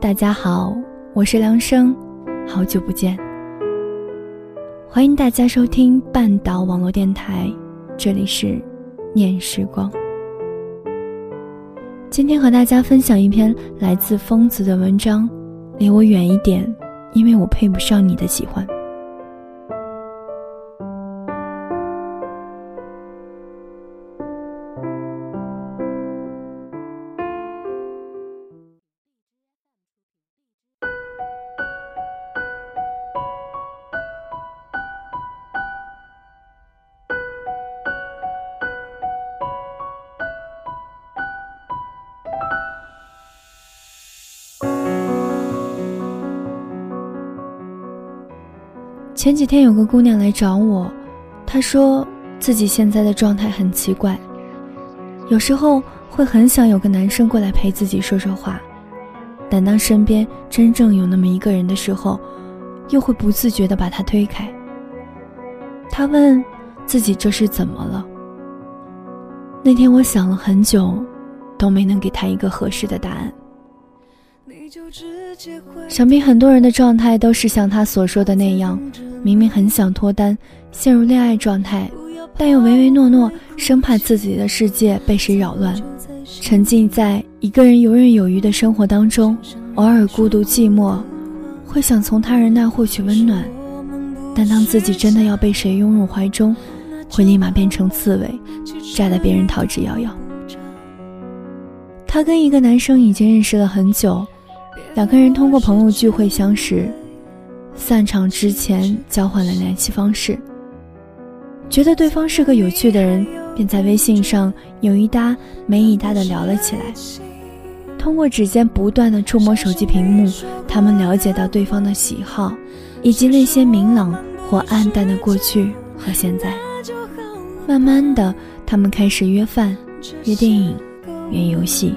大家好，我是梁生，好久不见。欢迎大家收听半岛网络电台，这里是念时光。今天和大家分享一篇来自疯子的文章，离我远一点，因为我配不上你的喜欢。前几天有个姑娘来找我，她说自己现在的状态很奇怪，有时候会很想有个男生过来陪自己说说话，但当身边真正有那么一个人的时候，又会不自觉地把他推开。她问自己这是怎么了？那天我想了很久，都没能给她一个合适的答案。想必很多人的状态都是像他所说的那样。明明很想脱单，陷入恋爱状态，但又唯唯诺诺，生怕自己的世界被谁扰乱，沉浸在一个人游刃有余的生活当中，偶尔孤独寂寞，会想从他人那获取温暖，但当自己真的要被谁拥入怀中，会立马变成刺猬，扎得别人逃之夭夭。他跟一个男生已经认识了很久，两个人通过朋友聚会相识。散场之前交换了联系方式，觉得对方是个有趣的人，便在微信上有一搭没一搭的聊了起来。通过指尖不断的触摸手机屏幕，他们了解到对方的喜好，以及那些明朗或暗淡的过去和现在。慢慢的，他们开始约饭、约电影、约游戏，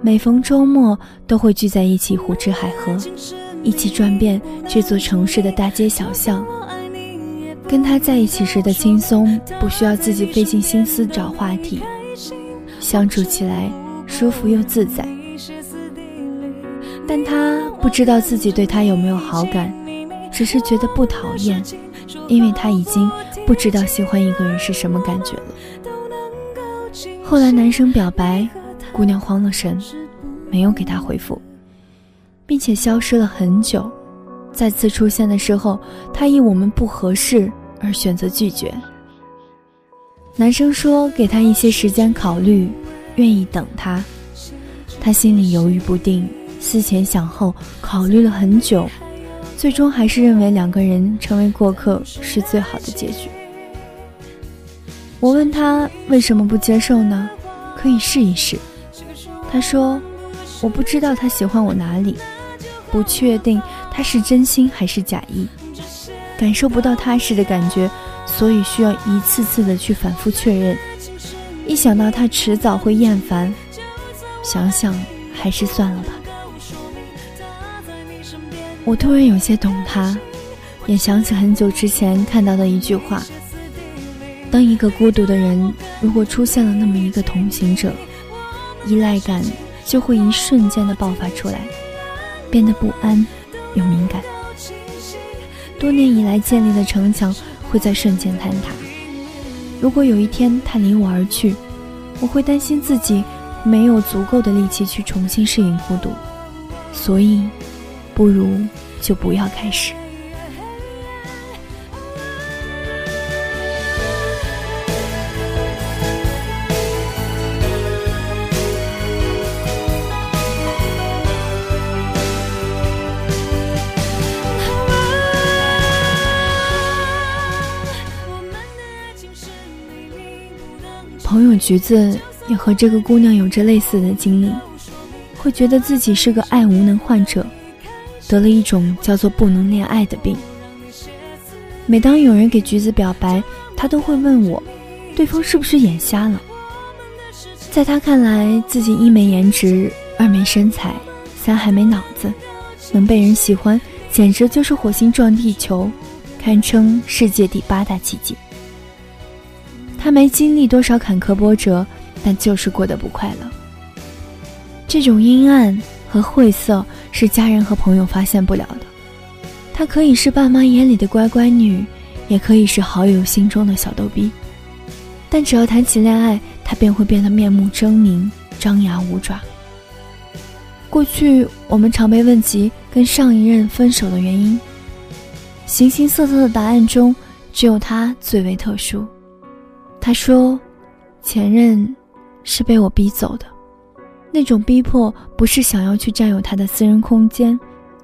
每逢周末都会聚在一起胡吃海喝。一起转遍这座城市的大街小巷，跟他在一起时的轻松，不需要自己费尽心思找话题，相处起来舒服又自在。但他不知道自己对他有没有好感，只是觉得不讨厌，因为他已经不知道喜欢一个人是什么感觉了。后来男生表白，姑娘慌了神，没有给他回复。并且消失了很久，再次出现的时候，他因我们不合适而选择拒绝。男生说给他一些时间考虑，愿意等他。他心里犹豫不定，思前想后，考虑了很久，最终还是认为两个人成为过客是最好的结局。我问他为什么不接受呢？可以试一试。他说：“我不知道他喜欢我哪里。”不确定他是真心还是假意，感受不到踏实的感觉，所以需要一次次的去反复确认。一想到他迟早会厌烦，想想还是算了吧。我突然有些懂他，也想起很久之前看到的一句话：当一个孤独的人如果出现了那么一个同行者，依赖感就会一瞬间的爆发出来。变得不安又敏感，多年以来建立的城墙会在瞬间坍塌。如果有一天他离我而去，我会担心自己没有足够的力气去重新适应孤独，所以，不如就不要开始。朋友橘子也和这个姑娘有着类似的经历，会觉得自己是个爱无能患者，得了一种叫做不能恋爱的病。每当有人给橘子表白，他都会问我，对方是不是眼瞎了？在他看来，自己一没颜值，二没身材，三还没脑子，能被人喜欢，简直就是火星撞地球，堪称世界第八大奇迹。他没经历多少坎坷波折，但就是过得不快乐。这种阴暗和晦涩是家人和朋友发现不了的。她可以是爸妈眼里的乖乖女，也可以是好友心中的小逗逼。但只要谈起恋爱，她便会变得面目狰狞，张牙舞爪。过去我们常被问及跟上一任分手的原因，形形色色的答案中，只有她最为特殊。他说：“前任是被我逼走的，那种逼迫不是想要去占有他的私人空间，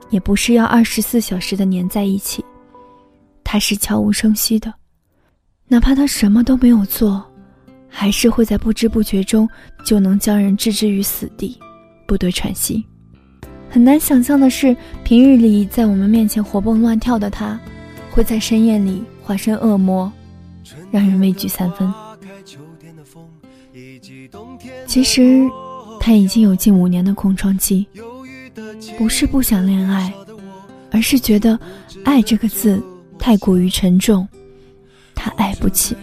也不是要二十四小时的粘在一起，他是悄无声息的，哪怕他什么都没有做，还是会在不知不觉中就能将人置之于死地，不得喘息。很难想象的是，平日里在我们面前活蹦乱跳的他，会在深夜里化身恶魔。”让人畏惧三分。其实，他已经有近五年的空窗期，不是不想恋爱，而是觉得“爱”这个字太过于沉重，他爱不起。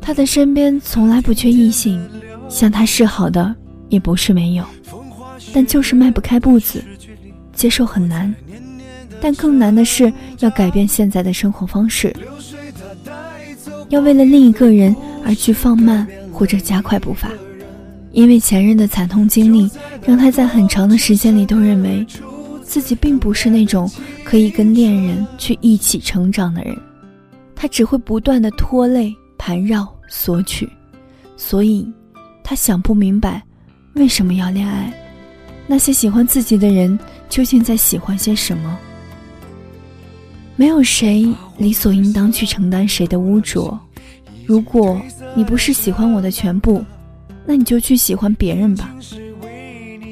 他的身边从来不缺异性，向他示好的也不是没有，但就是迈不开步子，接受很难。但更难的是要改变现在的生活方式。要为了另一个人而去放慢或者加快步伐，因为前任的惨痛经历，让他在很长的时间里都认为，自己并不是那种可以跟恋人去一起成长的人，他只会不断的拖累、盘绕、索取，所以，他想不明白，为什么要恋爱，那些喜欢自己的人究竟在喜欢些什么。没有谁理所应当去承担谁的污浊。如果你不是喜欢我的全部，那你就去喜欢别人吧。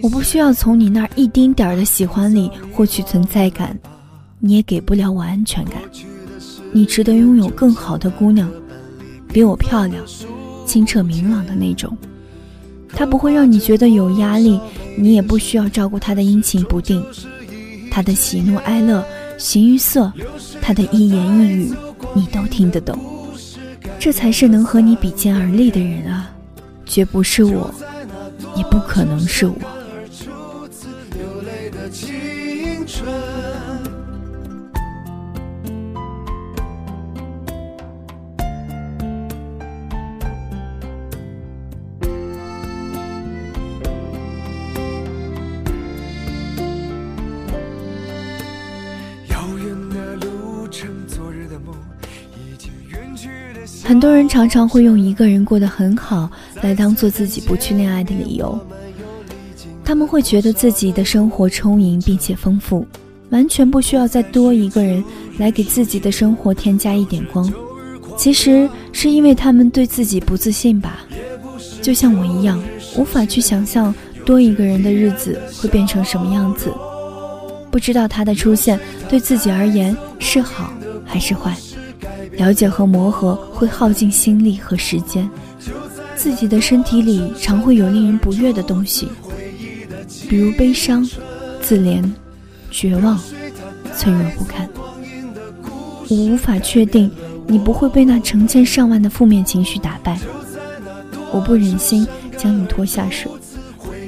我不需要从你那一丁点儿的喜欢里获取存在感，你也给不了我安全感。你值得拥有更好的姑娘，比我漂亮、清澈明朗的那种。她不会让你觉得有压力，你也不需要照顾她的阴晴不定，她的喜怒哀乐。形于色，他的一言一语，你都听得懂，这才是能和你比肩而立的人啊，绝不是我，也不可能是我。很多人常常会用一个人过得很好来当做自己不去恋爱的理由，他们会觉得自己的生活充盈并且丰富，完全不需要再多一个人来给自己的生活添加一点光。其实是因为他们对自己不自信吧，就像我一样，无法去想象多一个人的日子会变成什么样子，不知道他的出现对自己而言是好还是坏。了解和磨合会耗尽心力和时间，自己的身体里常会有令人不悦的东西，比如悲伤、自怜、绝望、脆弱不堪。我无法确定你不会被那成千上万的负面情绪打败，我不忍心将你拖下水，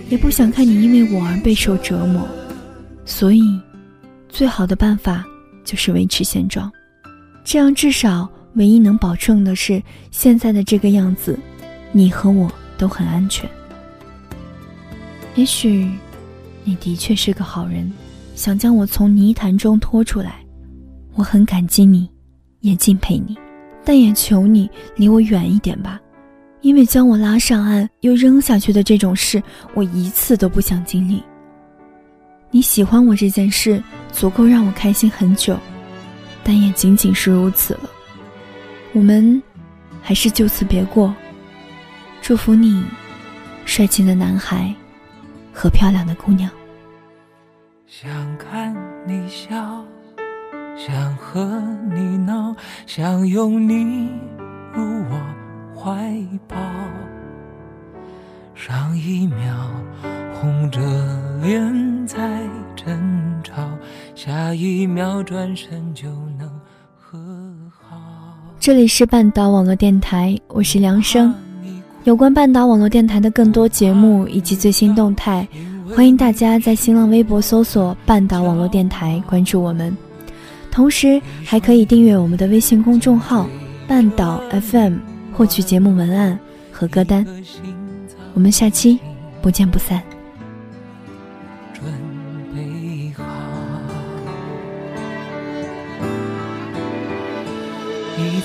也不想看你因为我而备受折磨，所以，最好的办法就是维持现状。这样至少唯一能保证的是，现在的这个样子，你和我都很安全。也许，你的确是个好人，想将我从泥潭中拖出来，我很感激你，也敬佩你，但也求你离我远一点吧，因为将我拉上岸又扔下去的这种事，我一次都不想经历。你喜欢我这件事，足够让我开心很久。但也仅仅是如此了。我们还是就此别过，祝福你，帅气的男孩和漂亮的姑娘。想看你笑，想和你闹，想拥你入我怀抱。上一秒红着脸在争吵，下一秒转身就能和好。这里是半岛网络电台，我是梁生。有关半岛网络电台的更多节目以及最新动态，欢迎大家在新浪微博搜索“半岛网络电台”关注我们，同时还可以订阅我们的微信公众号“半岛 FM”，获取节目文案和歌单。我们下期不见不散。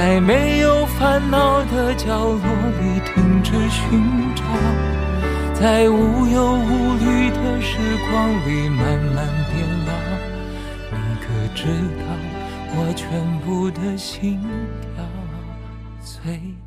在没有烦恼的角落里停止寻找，在无忧无虑的时光里慢慢变老。你可知道，我全部的心跳随。